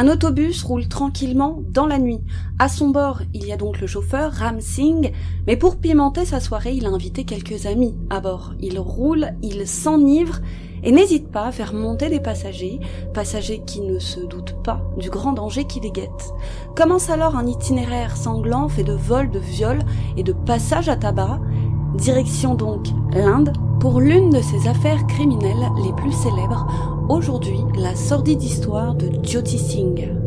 Un autobus roule tranquillement dans la nuit. À son bord, il y a donc le chauffeur, Ram Singh, mais pour pimenter sa soirée, il a invité quelques amis à bord. Il roule, il s'enivre, et n'hésite pas à faire monter des passagers, passagers qui ne se doutent pas du grand danger qui les guette. Commence alors un itinéraire sanglant fait de vols, de viols et de passages à tabac, direction donc l'Inde pour l'une de ses affaires criminelles les plus célèbres, aujourd'hui la sordide histoire de Jyoti Singh.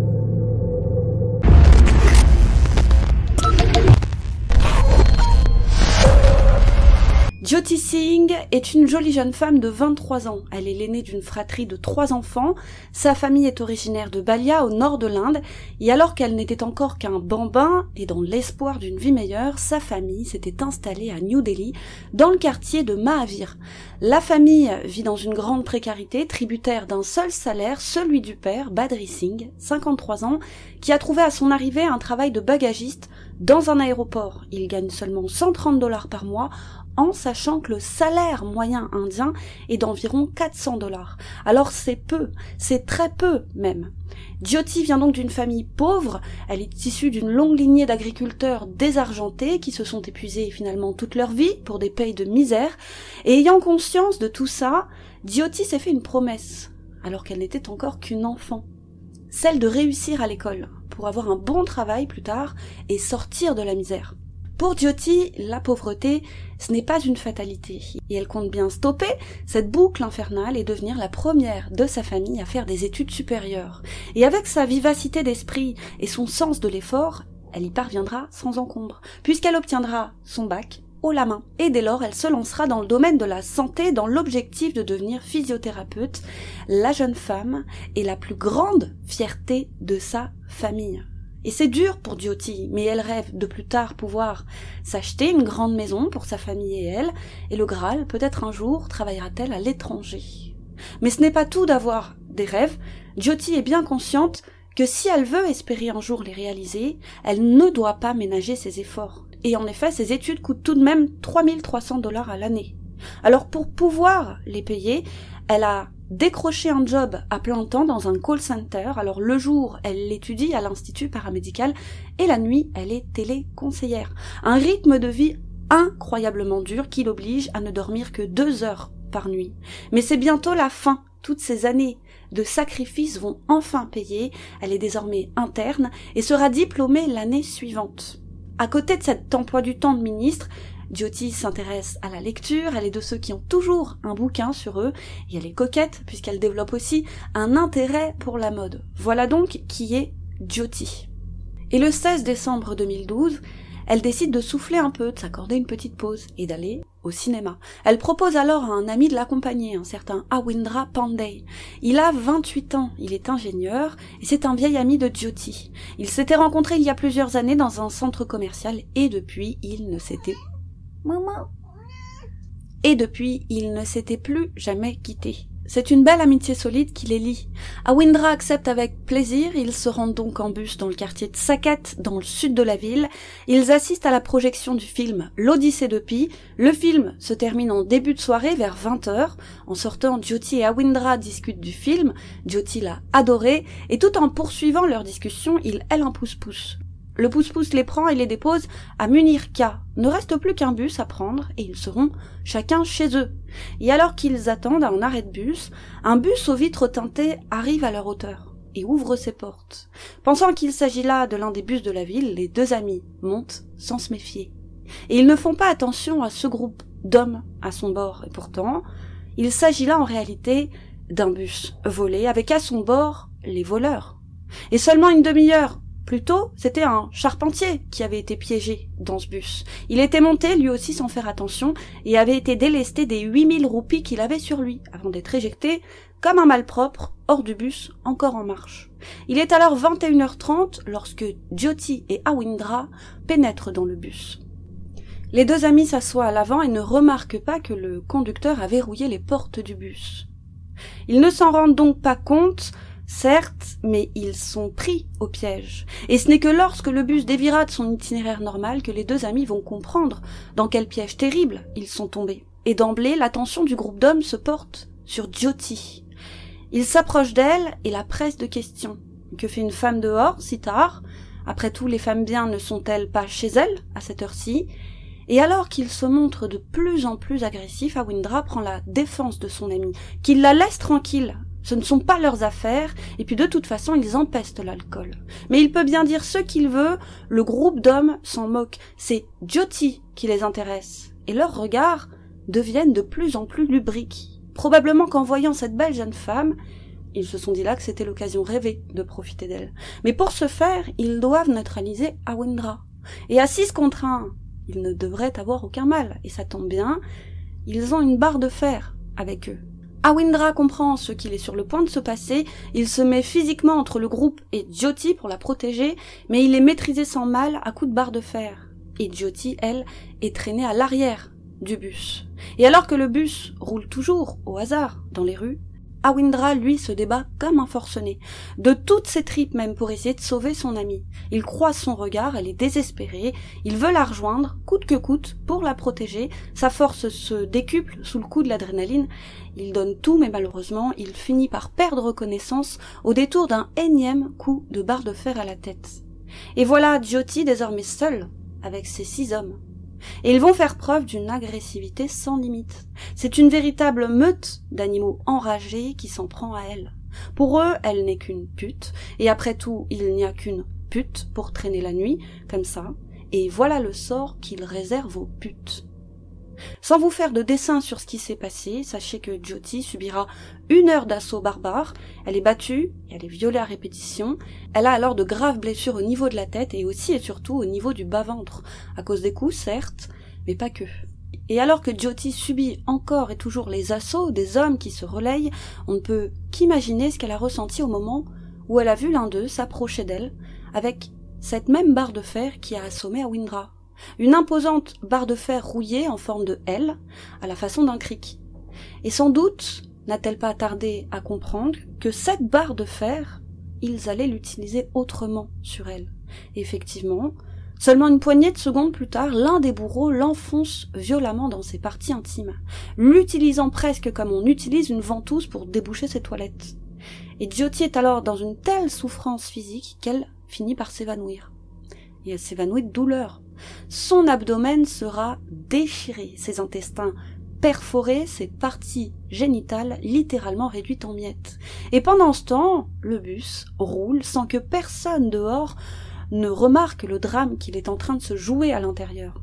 Jyoti Singh est une jolie jeune femme de 23 ans. Elle est l'aînée d'une fratrie de trois enfants. Sa famille est originaire de Balia, au nord de l'Inde. Et alors qu'elle n'était encore qu'un bambin, et dans l'espoir d'une vie meilleure, sa famille s'était installée à New Delhi, dans le quartier de Mahavir. La famille vit dans une grande précarité, tributaire d'un seul salaire, celui du père, Badri Singh, 53 ans, qui a trouvé à son arrivée un travail de bagagiste dans un aéroport. Il gagne seulement 130 dollars par mois en sachant que le salaire moyen indien est d'environ 400 dollars. Alors c'est peu, c'est très peu même. Jyoti vient donc d'une famille pauvre, elle est issue d'une longue lignée d'agriculteurs désargentés qui se sont épuisés finalement toute leur vie pour des payes de misère, et ayant conscience de tout ça, Jyoti s'est fait une promesse, alors qu'elle n'était encore qu'une enfant, celle de réussir à l'école, pour avoir un bon travail plus tard et sortir de la misère. Pour Jyoti, la pauvreté, ce n'est pas une fatalité, et elle compte bien stopper cette boucle infernale et devenir la première de sa famille à faire des études supérieures. Et avec sa vivacité d'esprit et son sens de l'effort, elle y parviendra sans encombre, puisqu'elle obtiendra son bac haut la main. Et dès lors, elle se lancera dans le domaine de la santé dans l'objectif de devenir physiothérapeute. La jeune femme est la plus grande fierté de sa famille. Et c'est dur pour Jyoti, mais elle rêve de plus tard pouvoir s'acheter une grande maison pour sa famille et elle, et le Graal, peut-être un jour, travaillera-t-elle à l'étranger. Mais ce n'est pas tout d'avoir des rêves, Jyoti est bien consciente que si elle veut espérer un jour les réaliser, elle ne doit pas ménager ses efforts. Et en effet, ses études coûtent tout de même 3300 dollars à l'année. Alors pour pouvoir les payer, elle a décroché un job à plein temps dans un call center. Alors le jour, elle l'étudie à l'institut paramédical et la nuit, elle est téléconseillère. Un rythme de vie incroyablement dur qui l'oblige à ne dormir que deux heures par nuit. Mais c'est bientôt la fin. Toutes ces années de sacrifices vont enfin payer. Elle est désormais interne et sera diplômée l'année suivante. À côté de cet emploi du temps de ministre, Jyoti s'intéresse à la lecture, elle est de ceux qui ont toujours un bouquin sur eux, et elle est coquette puisqu'elle développe aussi un intérêt pour la mode. Voilà donc qui est Jyoti. Et le 16 décembre 2012, elle décide de souffler un peu, de s'accorder une petite pause et d'aller au cinéma. Elle propose alors à un ami de l'accompagner, un certain Awindra Pandey. Il a 28 ans, il est ingénieur et c'est un vieil ami de Jyoti. Ils s'étaient rencontrés il y a plusieurs années dans un centre commercial et depuis ils ne s'étaient Et depuis, ils ne s'étaient plus jamais quittés. C'est une belle amitié solide qui les lie. Awindra accepte avec plaisir, ils se rendent donc en bus dans le quartier de Saket, dans le sud de la ville. Ils assistent à la projection du film L'Odyssée de Pi. Le film se termine en début de soirée vers 20h. En sortant, Jyoti et Awindra discutent du film. Jyoti l'a adoré, et tout en poursuivant leur discussion, ils elle un pouce-pouce. Le pouce-pouce les prend et les dépose à Munirka. Ne reste plus qu'un bus à prendre et ils seront chacun chez eux. Et alors qu'ils attendent à un arrêt de bus, un bus aux vitres teintées arrive à leur hauteur et ouvre ses portes. Pensant qu'il s'agit là de l'un des bus de la ville, les deux amis montent sans se méfier. Et ils ne font pas attention à ce groupe d'hommes à son bord. Et pourtant, il s'agit là en réalité d'un bus volé avec à son bord les voleurs. Et seulement une demi-heure Plutôt, c'était un charpentier qui avait été piégé dans ce bus. Il était monté lui aussi sans faire attention et avait été délesté des 8000 roupies qu'il avait sur lui avant d'être éjecté comme un malpropre hors du bus encore en marche. Il est alors 21h30 lorsque Jyoti et Awindra pénètrent dans le bus. Les deux amis s'assoient à l'avant et ne remarquent pas que le conducteur a verrouillé les portes du bus. Ils ne s'en rendent donc pas compte Certes, mais ils sont pris au piège. Et ce n'est que lorsque le bus dévira de son itinéraire normal que les deux amis vont comprendre dans quel piège terrible ils sont tombés. Et d'emblée, l'attention du groupe d'hommes se porte sur Jyoti. Ils s'approchent d'elle et la pressent de questions. Que fait une femme dehors, si tard? Après tout, les femmes bien ne sont-elles pas chez elles, à cette heure-ci? Et alors qu'il se montre de plus en plus agressif, Awindra prend la défense de son ami, qu'il la laisse tranquille. Ce ne sont pas leurs affaires, et puis de toute façon ils empestent l'alcool. Mais il peut bien dire ce qu'il veut, le groupe d'hommes s'en moque. C'est Jyoti qui les intéresse, et leurs regards deviennent de plus en plus lubriques. Probablement qu'en voyant cette belle jeune femme, ils se sont dit là que c'était l'occasion rêvée de profiter d'elle. Mais pour ce faire, ils doivent neutraliser Awindra. Et à six contre un, ils ne devraient avoir aucun mal, et ça tombe bien, ils ont une barre de fer avec eux. Awindra comprend ce qu'il est sur le point de se passer, il se met physiquement entre le groupe et Jyoti pour la protéger, mais il est maîtrisé sans mal à coups de barre de fer. Et Jyoti, elle, est traînée à l'arrière du bus. Et alors que le bus roule toujours, au hasard, dans les rues, Awindra, lui, se débat comme un forcené, de toutes ses tripes même pour essayer de sauver son amie. Il croise son regard, elle est désespérée, il veut la rejoindre, coûte que coûte, pour la protéger, sa force se décuple sous le coup de l'adrénaline, il donne tout, mais malheureusement, il finit par perdre connaissance au détour d'un énième coup de barre de fer à la tête. Et voilà Jyoti désormais seul, avec ses six hommes. Et ils vont faire preuve d'une agressivité sans limite. C'est une véritable meute d'animaux enragés qui s'en prend à elle. Pour eux, elle n'est qu'une pute, et après tout, il n'y a qu'une pute pour traîner la nuit, comme ça, et voilà le sort qu'il réserve aux putes. Sans vous faire de dessin sur ce qui s'est passé, sachez que Jyoti subira une heure d'assaut barbare, elle est battue, elle est violée à répétition, elle a alors de graves blessures au niveau de la tête et aussi et surtout au niveau du bas-ventre, à cause des coups, certes, mais pas que. Et alors que Jyoti subit encore et toujours les assauts des hommes qui se relayent, on ne peut qu'imaginer ce qu'elle a ressenti au moment où elle a vu l'un d'eux s'approcher d'elle, avec cette même barre de fer qui a assommé à Windra une imposante barre de fer rouillée en forme de L, à la façon d'un cric. Et sans doute n'a-t-elle pas tardé à comprendre que cette barre de fer, ils allaient l'utiliser autrement sur elle. effectivement, seulement une poignée de secondes plus tard, l'un des bourreaux l'enfonce violemment dans ses parties intimes, l'utilisant presque comme on utilise une ventouse pour déboucher ses toilettes. Et Jyoti est alors dans une telle souffrance physique qu'elle finit par s'évanouir. Et elle s'évanouit de douleur, son abdomen sera déchiré, ses intestins perforés, ses parties génitales littéralement réduites en miettes. Et pendant ce temps, le bus roule sans que personne dehors ne remarque le drame qu'il est en train de se jouer à l'intérieur.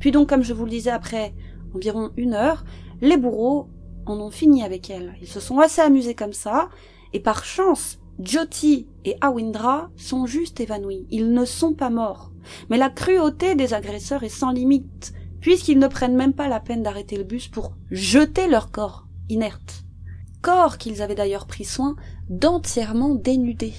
Puis donc, comme je vous le disais, après environ une heure, les bourreaux en ont fini avec elle. Ils se sont assez amusés comme ça, et par chance, Jyoti et Awindra sont juste évanouis. Ils ne sont pas morts. Mais la cruauté des agresseurs est sans limite, puisqu'ils ne prennent même pas la peine d'arrêter le bus pour jeter leur corps inerte. Corps qu'ils avaient d'ailleurs pris soin d'entièrement dénuder.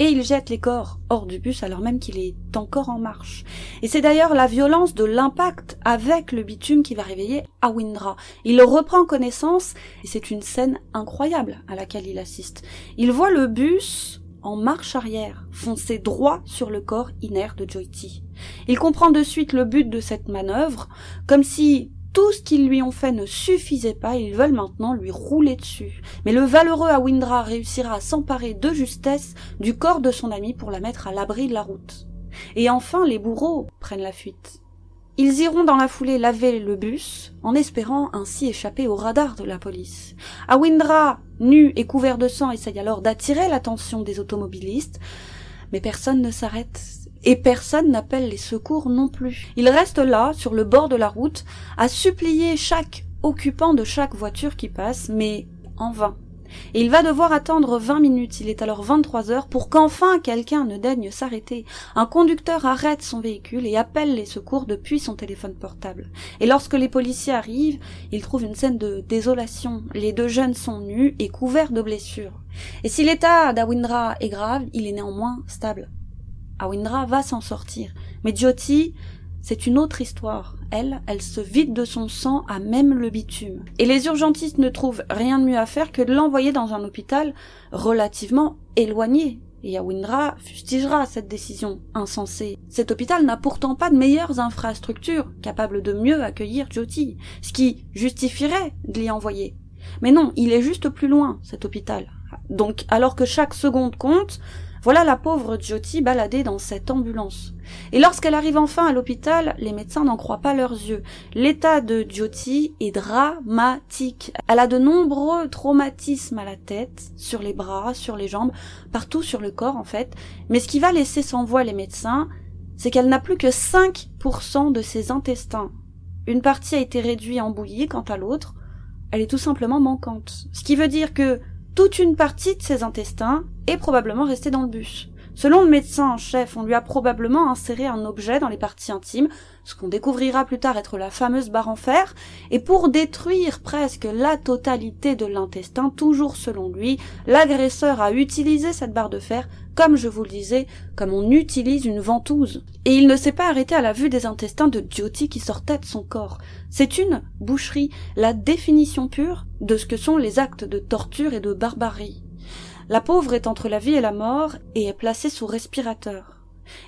Et ils jettent les corps hors du bus alors même qu'il est encore en marche. Et c'est d'ailleurs la violence de l'impact avec le bitume qui va réveiller Awindra. Il reprend connaissance et c'est une scène incroyable à laquelle il assiste. Il voit le bus en marche arrière, foncer droit sur le corps inerte de Joyty. Il comprend de suite le but de cette manœuvre, comme si tout ce qu'ils lui ont fait ne suffisait pas, ils veulent maintenant lui rouler dessus. Mais le valeureux Awindra réussira à s'emparer de justesse du corps de son ami pour la mettre à l'abri de la route. Et enfin, les bourreaux prennent la fuite. Ils iront dans la foulée laver le bus, en espérant ainsi échapper au radar de la police. Awindra, nu et couvert de sang, essaye alors d'attirer l'attention des automobilistes, mais personne ne s'arrête, et personne n'appelle les secours non plus. Il reste là, sur le bord de la route, à supplier chaque occupant de chaque voiture qui passe, mais en vain et il va devoir attendre vingt minutes, il est alors vingt-trois heures, pour qu'enfin quelqu'un ne daigne s'arrêter. Un conducteur arrête son véhicule et appelle les secours depuis son téléphone portable. Et lorsque les policiers arrivent, ils trouvent une scène de désolation. Les deux jeunes sont nus et couverts de blessures. Et si l'état d'Awindra est grave, il est néanmoins stable. Awindra va s'en sortir. Mais Jyoti, c'est une autre histoire. Elle, elle se vide de son sang à même le bitume. Et les urgentistes ne trouvent rien de mieux à faire que de l'envoyer dans un hôpital relativement éloigné. Et Awindra fustigera cette décision insensée. Cet hôpital n'a pourtant pas de meilleures infrastructures capables de mieux accueillir Jyoti, ce qui justifierait de l'y envoyer. Mais non, il est juste plus loin, cet hôpital. Donc, alors que chaque seconde compte, Voilà la pauvre Jyoti baladée dans cette ambulance. Et lorsqu'elle arrive enfin à l'hôpital, les médecins n'en croient pas leurs yeux. L'état de Jyoti est dramatique. Elle a de nombreux traumatismes à la tête, sur les bras, sur les jambes, partout sur le corps en fait. Mais ce qui va laisser sans voix les médecins, c'est qu'elle n'a plus que 5% de ses intestins. Une partie a été réduite en bouillie, quant à l'autre, elle est tout simplement manquante. Ce qui veut dire que toute une partie de ses intestins est probablement restée dans le bus. Selon le médecin en chef, on lui a probablement inséré un objet dans les parties intimes, ce qu'on découvrira plus tard être la fameuse barre en fer, et pour détruire presque la totalité de l'intestin, toujours selon lui, l'agresseur a utilisé cette barre de fer comme je vous le disais, comme on utilise une ventouse. Et il ne s'est pas arrêté à la vue des intestins de Jyoti qui sortaient de son corps. C'est une boucherie, la définition pure de ce que sont les actes de torture et de barbarie. La pauvre est entre la vie et la mort et est placée sous respirateur.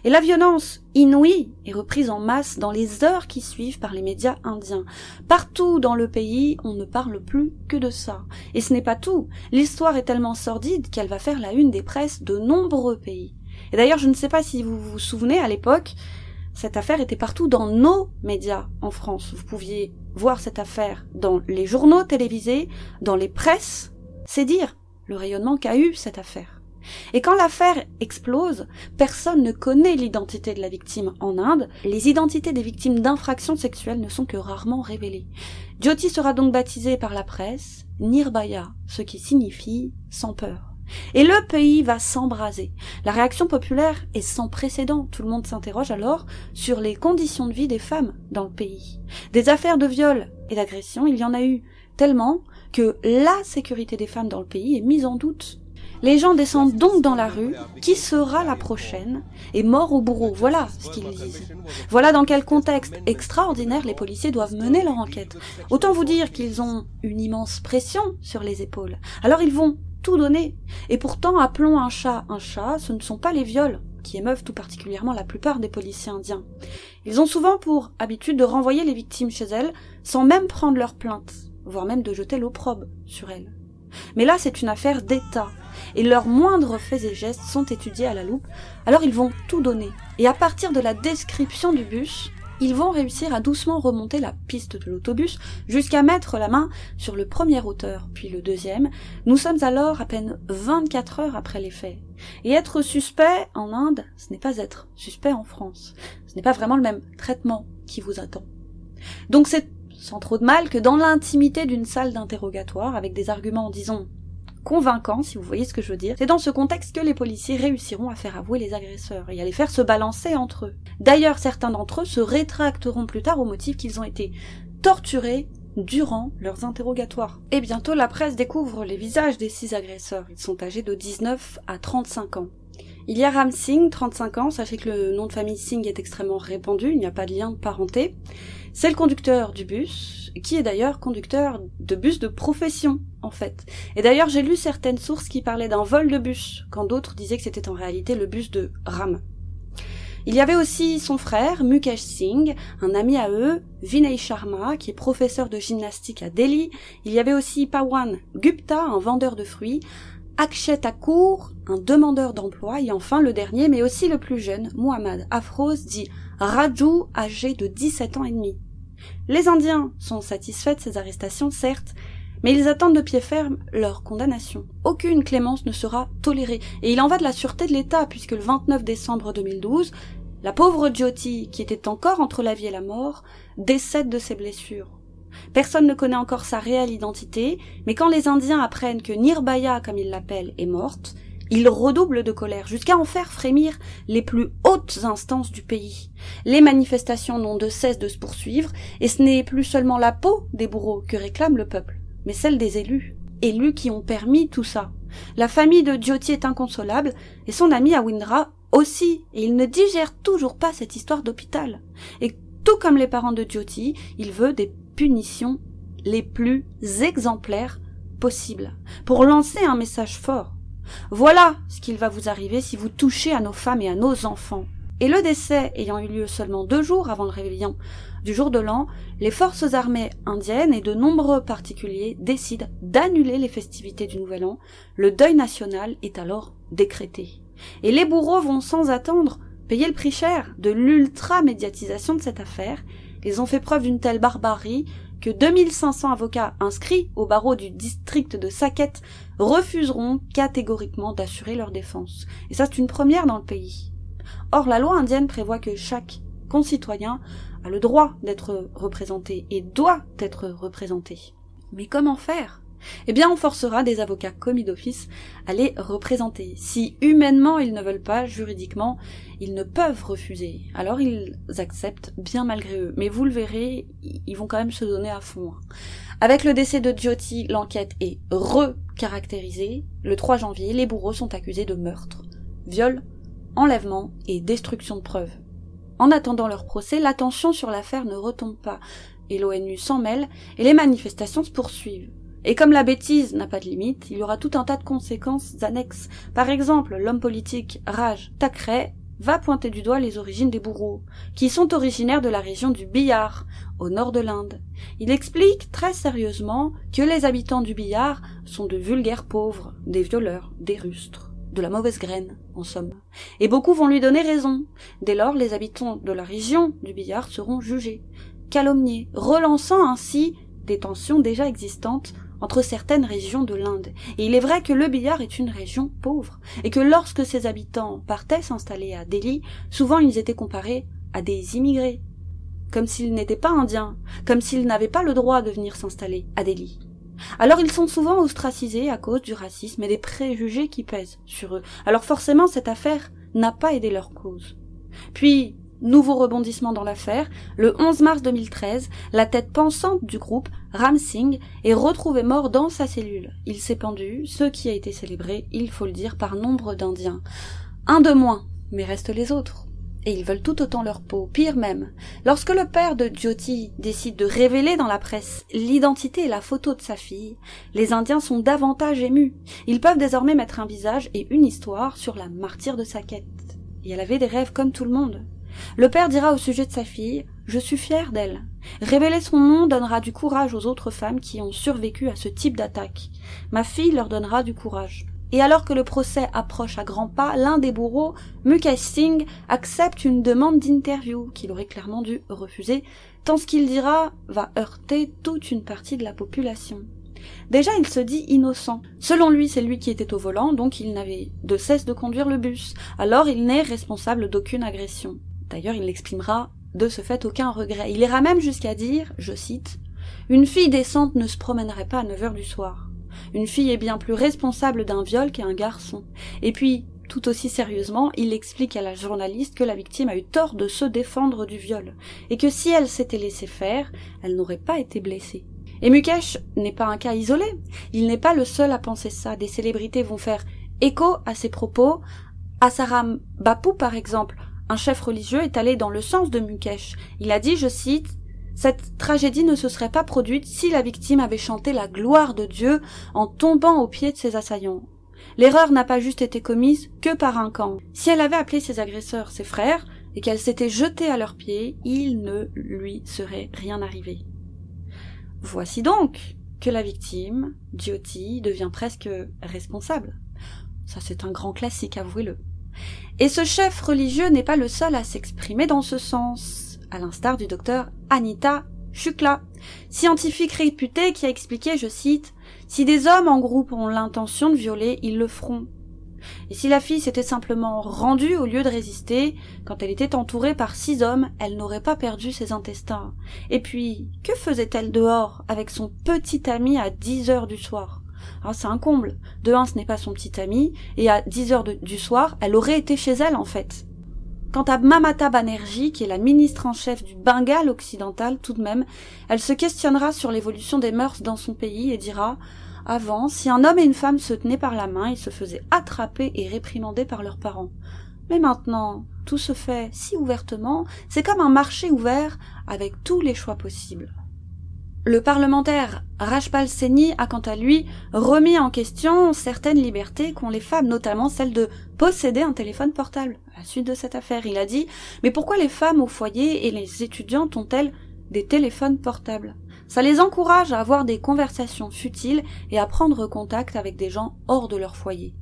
Et la violence inouïe est reprise en masse dans les heures qui suivent par les médias indiens. Partout dans le pays, on ne parle plus que de ça. Et ce n'est pas tout. L'histoire est tellement sordide qu'elle va faire la une des presses de nombreux pays. Et d'ailleurs, je ne sais pas si vous vous souvenez, à l'époque, cette affaire était partout dans nos médias en France. Vous pouviez voir cette affaire dans les journaux télévisés, dans les presses. C'est dire rayonnement qu'a eu cette affaire. Et quand l'affaire explose, personne ne connaît l'identité de la victime en Inde. Les identités des victimes d'infractions sexuelles ne sont que rarement révélées. Jyoti sera donc baptisée par la presse Nirbaya, ce qui signifie sans peur. Et le pays va s'embraser. La réaction populaire est sans précédent. Tout le monde s'interroge alors sur les conditions de vie des femmes dans le pays. Des affaires de viol et d'agression, il y en a eu tellement que la sécurité des femmes dans le pays est mise en doute. Les gens descendent donc dans la rue. Qui sera la prochaine? Et mort au bourreau. Voilà ce qu'ils disent. Voilà dans quel contexte extraordinaire les policiers doivent mener leur enquête. Autant vous dire qu'ils ont une immense pression sur les épaules. Alors ils vont tout donner. Et pourtant, appelons un chat un chat, ce ne sont pas les viols qui émeuvent tout particulièrement la plupart des policiers indiens. Ils ont souvent pour habitude de renvoyer les victimes chez elles sans même prendre leur plainte, voire même de jeter l'opprobre sur elles. Mais là, c'est une affaire d'État, et leurs moindres faits et gestes sont étudiés à la loupe, alors ils vont tout donner. Et à partir de la description du bus, ils vont réussir à doucement remonter la piste de l'autobus jusqu'à mettre la main sur le premier auteur, puis le deuxième. Nous sommes alors à peine 24 heures après les faits. Et être suspect en Inde, ce n'est pas être suspect en France. Ce n'est pas vraiment le même traitement qui vous attend. Donc c'est sans trop de mal que dans l'intimité d'une salle d'interrogatoire, avec des arguments, disons, convaincants, si vous voyez ce que je veux dire, c'est dans ce contexte que les policiers réussiront à faire avouer les agresseurs et à les faire se balancer entre eux. D'ailleurs, certains d'entre eux se rétracteront plus tard au motif qu'ils ont été torturés durant leurs interrogatoires. Et bientôt, la presse découvre les visages des six agresseurs. Ils sont âgés de 19 à 35 ans. Il y a Ram Singh, 35 ans, sachez que le nom de famille Singh est extrêmement répandu, il n'y a pas de lien de parenté. C'est le conducteur du bus, qui est d'ailleurs conducteur de bus de profession, en fait. Et d'ailleurs, j'ai lu certaines sources qui parlaient d'un vol de bus, quand d'autres disaient que c'était en réalité le bus de Ram. Il y avait aussi son frère, Mukesh Singh, un ami à eux, Vinay Sharma, qui est professeur de gymnastique à Delhi. Il y avait aussi Pawan Gupta, un vendeur de fruits, Akshay Thakur, un demandeur d'emploi, et enfin le dernier, mais aussi le plus jeune, Muhammad Afroz, dit Raju, âgé de 17 ans et demi. Les Indiens sont satisfaits de ces arrestations, certes, mais ils attendent de pied ferme leur condamnation. Aucune clémence ne sera tolérée, et il en va de la sûreté de l'État, puisque le 29 décembre 2012, la pauvre Jyoti, qui était encore entre la vie et la mort, décède de ses blessures. Personne ne connaît encore sa réelle identité, mais quand les Indiens apprennent que Nirbaya, comme ils l'appellent, est morte, ils redoublent de colère, jusqu'à en faire frémir les plus hautes instances du pays. Les manifestations n'ont de cesse de se poursuivre, et ce n'est plus seulement la peau des bourreaux que réclame le peuple, mais celle des élus. Élus qui ont permis tout ça. La famille de Jyoti est inconsolable, et son ami Awindra aussi, et il ne digère toujours pas cette histoire d'hôpital. Et tout comme les parents de Jyoti, il veut des punitions les plus exemplaires possibles, pour lancer un message fort. Voilà ce qu'il va vous arriver si vous touchez à nos femmes et à nos enfants. Et le décès ayant eu lieu seulement deux jours avant le réveillon du jour de l'an, les forces armées indiennes et de nombreux particuliers décident d'annuler les festivités du Nouvel An. Le deuil national est alors décrété. Et les bourreaux vont sans attendre payer le prix cher de l'ultra-médiatisation de cette affaire. Ils ont fait preuve d'une telle barbarie que 2500 avocats inscrits au barreau du district de Saket refuseront catégoriquement d'assurer leur défense. Et ça, c'est une première dans le pays. Or, la loi indienne prévoit que chaque concitoyen a le droit d'être représenté et doit être représenté. Mais comment faire? Eh bien on forcera des avocats commis d'office à les représenter. Si humainement ils ne veulent pas, juridiquement, ils ne peuvent refuser. Alors ils acceptent bien malgré eux. Mais vous le verrez, ils vont quand même se donner à fond. Hein. Avec le décès de Jyoti, l'enquête est recaractérisée. Le 3 janvier, les bourreaux sont accusés de meurtre, viol, enlèvement et destruction de preuves. En attendant leur procès, l'attention sur l'affaire ne retombe pas, et l'ONU s'en mêle, et les manifestations se poursuivent. Et comme la bêtise n'a pas de limite, il y aura tout un tas de conséquences annexes. Par exemple, l'homme politique Raj Thakray va pointer du doigt les origines des bourreaux, qui sont originaires de la région du Bihar, au nord de l'Inde. Il explique très sérieusement que les habitants du Bihar sont de vulgaires pauvres, des violeurs, des rustres, de la mauvaise graine, en somme. Et beaucoup vont lui donner raison. Dès lors, les habitants de la région du Bihar seront jugés, calomniés, relançant ainsi des tensions déjà existantes entre certaines régions de l'Inde. Et il est vrai que le Bihar est une région pauvre, et que lorsque ses habitants partaient s'installer à Delhi, souvent ils étaient comparés à des immigrés, comme s'ils n'étaient pas indiens, comme s'ils n'avaient pas le droit de venir s'installer à Delhi. Alors ils sont souvent ostracisés à cause du racisme et des préjugés qui pèsent sur eux. Alors forcément cette affaire n'a pas aidé leur cause. Puis, Nouveau rebondissement dans l'affaire, le 11 mars 2013, la tête pensante du groupe, Ram Singh, est retrouvé mort dans sa cellule. Il s'est pendu, ce qui a été célébré, il faut le dire, par nombre d'Indiens. Un de moins, mais restent les autres. Et ils veulent tout autant leur peau, pire même. Lorsque le père de Jyoti décide de révéler dans la presse l'identité et la photo de sa fille, les Indiens sont davantage émus. Ils peuvent désormais mettre un visage et une histoire sur la martyre de sa quête. Et elle avait des rêves comme tout le monde. Le père dira au sujet de sa fille Je suis fier d'elle. Révéler son nom donnera du courage aux autres femmes qui ont survécu à ce type d'attaque. Ma fille leur donnera du courage. Et alors que le procès approche à grands pas, l'un des bourreaux, Mukesh Singh, accepte une demande d'interview qu'il aurait clairement dû refuser, tant ce qu'il dira va heurter toute une partie de la population. Déjà, il se dit innocent. Selon lui, c'est lui qui était au volant, donc il n'avait de cesse de conduire le bus. Alors il n'est responsable d'aucune agression. D'ailleurs, il n'exprimera de ce fait aucun regret. Il ira même jusqu'à dire, je cite, Une fille décente ne se promènerait pas à 9 heures du soir. Une fille est bien plus responsable d'un viol qu'un garçon. Et puis, tout aussi sérieusement, il explique à la journaliste que la victime a eu tort de se défendre du viol, et que si elle s'était laissée faire, elle n'aurait pas été blessée. Et Mukesh n'est pas un cas isolé. Il n'est pas le seul à penser ça. Des célébrités vont faire écho à ses propos. Asaram Bapu, par exemple, un chef religieux est allé dans le sens de Mukesh. Il a dit, je cite, cette tragédie ne se serait pas produite si la victime avait chanté la gloire de Dieu en tombant aux pieds de ses assaillants. L'erreur n'a pas juste été commise que par un camp. Si elle avait appelé ses agresseurs ses frères, et qu'elle s'était jetée à leurs pieds, il ne lui serait rien arrivé. Voici donc que la victime, Jyoti, devient presque responsable. Ça c'est un grand classique, avouez-le. Et ce chef religieux n'est pas le seul à s'exprimer dans ce sens, à l'instar du docteur Anita Shukla, scientifique réputée qui a expliqué, je cite, Si des hommes en groupe ont l'intention de violer, ils le feront. Et si la fille s'était simplement rendue au lieu de résister, quand elle était entourée par six hommes, elle n'aurait pas perdu ses intestins. Et puis, que faisait-elle dehors avec son petit ami à dix heures du soir? Ah, c'est un comble. De un, ce n'est pas son petit ami, et à 10 heures du soir, elle aurait été chez elle, en fait. Quant à Mamata Banerjee, qui est la ministre en chef du Bengale occidental, tout de même, elle se questionnera sur l'évolution des mœurs dans son pays et dira avant, si un homme et une femme se tenaient par la main, ils se faisaient attraper et réprimander par leurs parents. Mais maintenant, tout se fait si ouvertement, c'est comme un marché ouvert avec tous les choix possibles. Le parlementaire Rajpal Seni a quant à lui remis en question certaines libertés qu'ont les femmes, notamment celle de posséder un téléphone portable. À la suite de cette affaire, il a dit Mais pourquoi les femmes au foyer et les étudiantes ont-elles des téléphones portables? Ça les encourage à avoir des conversations futiles et à prendre contact avec des gens hors de leur foyer.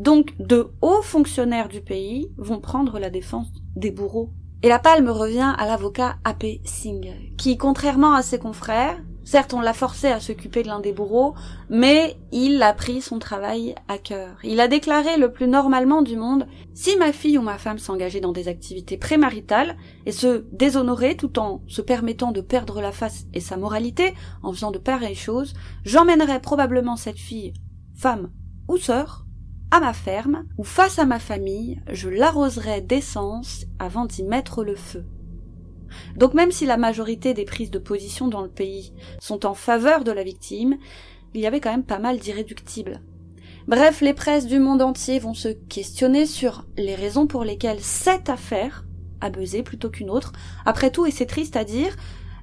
Donc de hauts fonctionnaires du pays vont prendre la défense des bourreaux. Et la palme revient à l'avocat A.P. Singh, qui, contrairement à ses confrères, Certes, on l'a forcé à s'occuper de l'un des bourreaux, mais il a pris son travail à cœur. Il a déclaré le plus normalement du monde si ma fille ou ma femme s'engageait dans des activités prémaritales et se déshonorait tout en se permettant de perdre la face et sa moralité en faisant de pareilles choses, j'emmènerais probablement cette fille, femme ou sœur, ma ferme, ou face à ma famille, je l'arroserais d'essence avant d'y mettre le feu. Donc même si la majorité des prises de position dans le pays sont en faveur de la victime, il y avait quand même pas mal d'irréductibles. Bref, les presses du monde entier vont se questionner sur les raisons pour lesquelles cette affaire a buzzé plutôt qu'une autre. Après tout, et c'est triste à dire,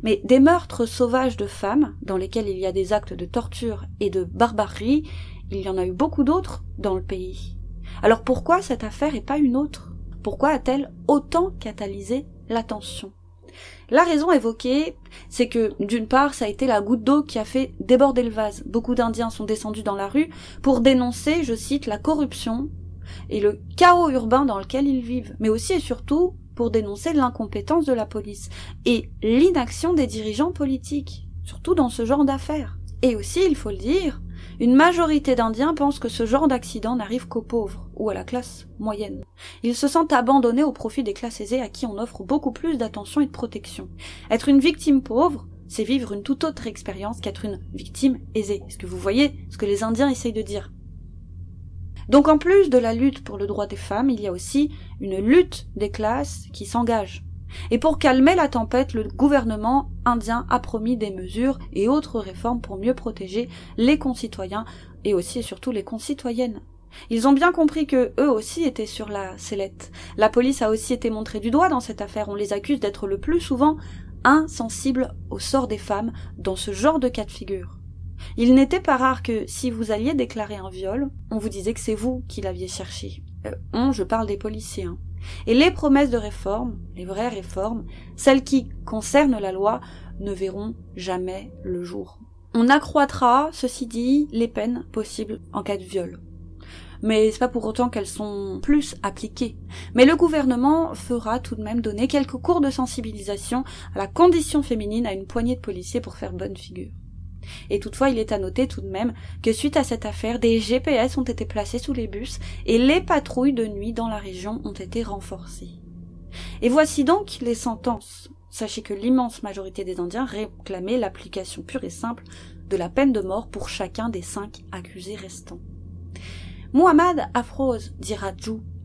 mais des meurtres sauvages de femmes, dans lesquels il y a des actes de torture et de barbarie, il y en a eu beaucoup d'autres dans le pays. Alors pourquoi cette affaire et pas une autre? Pourquoi a-t-elle autant catalysé l'attention? La raison évoquée, c'est que, d'une part, ça a été la goutte d'eau qui a fait déborder le vase. Beaucoup d'Indiens sont descendus dans la rue pour dénoncer, je cite, la corruption et le chaos urbain dans lequel ils vivent, mais aussi et surtout pour dénoncer l'incompétence de la police et l'inaction des dirigeants politiques, surtout dans ce genre d'affaires. Et aussi, il faut le dire, une majorité d'Indiens pensent que ce genre d'accident n'arrive qu'aux pauvres ou à la classe moyenne. Ils se sentent abandonnés au profit des classes aisées à qui on offre beaucoup plus d'attention et de protection. Être une victime pauvre, c'est vivre une toute autre expérience qu'être une victime aisée. Est-ce que vous voyez ce que les Indiens essayent de dire? Donc en plus de la lutte pour le droit des femmes, il y a aussi une lutte des classes qui s'engage. Et pour calmer la tempête, le gouvernement indien a promis des mesures et autres réformes pour mieux protéger les concitoyens et aussi et surtout les concitoyennes. Ils ont bien compris que eux aussi étaient sur la sellette. La police a aussi été montrée du doigt dans cette affaire. On les accuse d'être le plus souvent insensibles au sort des femmes dans ce genre de cas de figure. Il n'était pas rare que si vous alliez déclarer un viol, on vous disait que c'est vous qui l'aviez cherché. Euh, on, je parle des policiers. Hein. Et les promesses de réforme, les vraies réformes, celles qui concernent la loi, ne verront jamais le jour. On accroîtra, ceci dit, les peines possibles en cas de viol. Mais c'est pas pour autant qu'elles sont plus appliquées. Mais le gouvernement fera tout de même donner quelques cours de sensibilisation à la condition féminine à une poignée de policiers pour faire bonne figure. Et toutefois, il est à noter tout de même que suite à cette affaire, des GPS ont été placés sous les bus et les patrouilles de nuit dans la région ont été renforcées. Et voici donc les sentences. Sachez que l'immense majorité des Indiens réclamaient l'application pure et simple de la peine de mort pour chacun des cinq accusés restants. Muhammad Afroz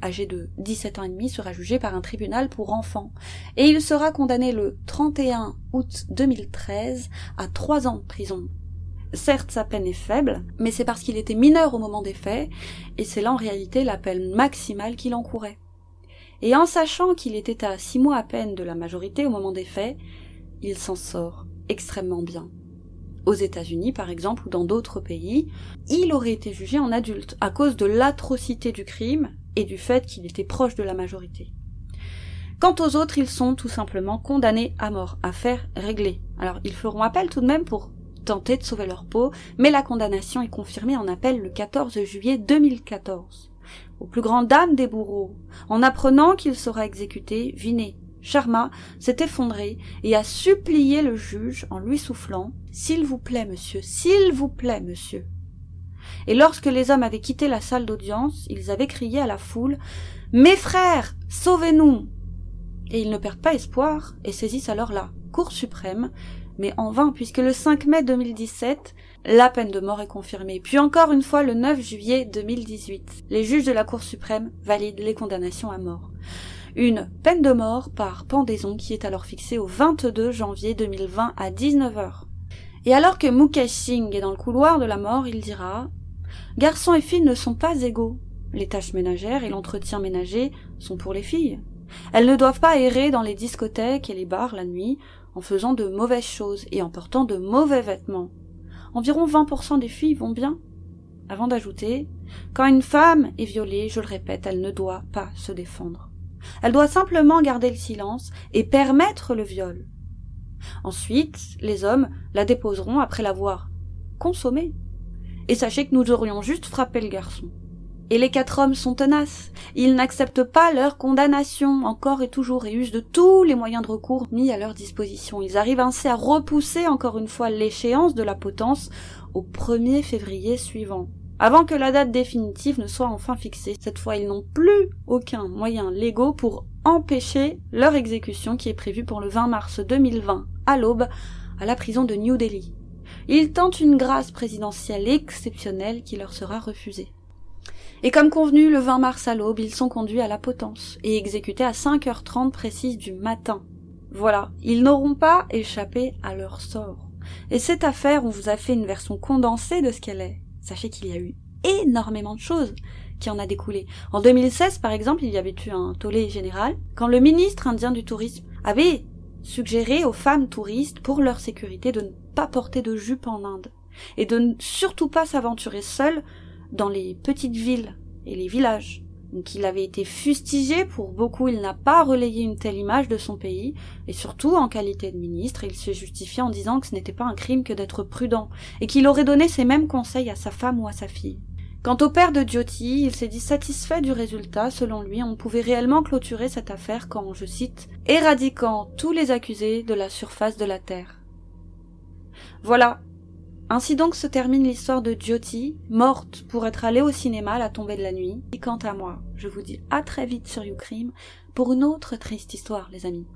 âgé de 17 ans et demi, sera jugé par un tribunal pour enfants, et il sera condamné le 31 août 2013 à trois ans de prison. Certes, sa peine est faible, mais c'est parce qu'il était mineur au moment des faits, et c'est là en réalité la peine maximale qu'il encourait. Et en sachant qu'il était à six mois à peine de la majorité au moment des faits, il s'en sort extrêmement bien. Aux États-Unis, par exemple, ou dans d'autres pays, il aurait été jugé en adulte à cause de l'atrocité du crime et du fait qu'il était proche de la majorité. Quant aux autres, ils sont tout simplement condamnés à mort, à faire. Alors ils feront appel tout de même pour tenter de sauver leur peau, mais la condamnation est confirmée en appel le 14 juillet 2014. Au plus grand dame des bourreaux, en apprenant qu'il sera exécuté, Vinay Sharma s'est effondré et a supplié le juge en lui soufflant S'il vous plaît, monsieur, s'il vous plaît, monsieur, et lorsque les hommes avaient quitté la salle d'audience, ils avaient crié à la foule Mes frères, sauvez-nous Et ils ne perdent pas espoir et saisissent alors la Cour suprême, mais en vain, puisque le 5 mai 2017, la peine de mort est confirmée. Puis encore une fois, le 9 juillet 2018, les juges de la Cour suprême valident les condamnations à mort. Une peine de mort par pendaison qui est alors fixée au 22 janvier 2020 à 19h. Et alors que Mukesh Singh est dans le couloir de la mort, il dira Garçons et filles ne sont pas égaux. Les tâches ménagères et l'entretien ménager sont pour les filles. Elles ne doivent pas errer dans les discothèques et les bars la nuit en faisant de mauvaises choses et en portant de mauvais vêtements. Environ 20% des filles vont bien. Avant d'ajouter, quand une femme est violée, je le répète, elle ne doit pas se défendre. Elle doit simplement garder le silence et permettre le viol. Ensuite, les hommes la déposeront après l'avoir consommée et sachez que nous aurions juste frappé le garçon. Et les quatre hommes sont tenaces. Ils n'acceptent pas leur condamnation encore et toujours et usent de tous les moyens de recours mis à leur disposition. Ils arrivent ainsi à repousser encore une fois l'échéance de la potence au 1er février suivant. Avant que la date définitive ne soit enfin fixée, cette fois ils n'ont plus aucun moyen légaux pour empêcher leur exécution qui est prévue pour le 20 mars 2020 à l'aube à la prison de New Delhi. Ils tentent une grâce présidentielle exceptionnelle qui leur sera refusée. Et comme convenu, le 20 mars à l'aube, ils sont conduits à la potence et exécutés à 5h30 précise du matin. Voilà, ils n'auront pas échappé à leur sort. Et cette affaire, on vous a fait une version condensée de ce qu'elle est. Sachez qu'il y a eu énormément de choses qui en a découlé. En 2016, par exemple, il y avait eu un tollé général quand le ministre indien du tourisme avait suggéré aux femmes touristes pour leur sécurité de ne pas porter de jupe en Inde et de ne surtout pas s'aventurer seules dans les petites villes et les villages. Donc il avait été fustigé, pour beaucoup il n'a pas relayé une telle image de son pays, et surtout en qualité de ministre, il s'est justifié en disant que ce n'était pas un crime que d'être prudent, et qu'il aurait donné ces mêmes conseils à sa femme ou à sa fille. Quant au père de Jyoti, il s'est dit satisfait du résultat, selon lui, on pouvait réellement clôturer cette affaire quand, je cite, éradiquant tous les accusés de la surface de la terre. Voilà, ainsi donc se termine l'histoire de Jyoti, morte pour être allée au cinéma à la tombée de la nuit. Et quant à moi, je vous dis à très vite sur YouCrime pour une autre triste histoire, les amis.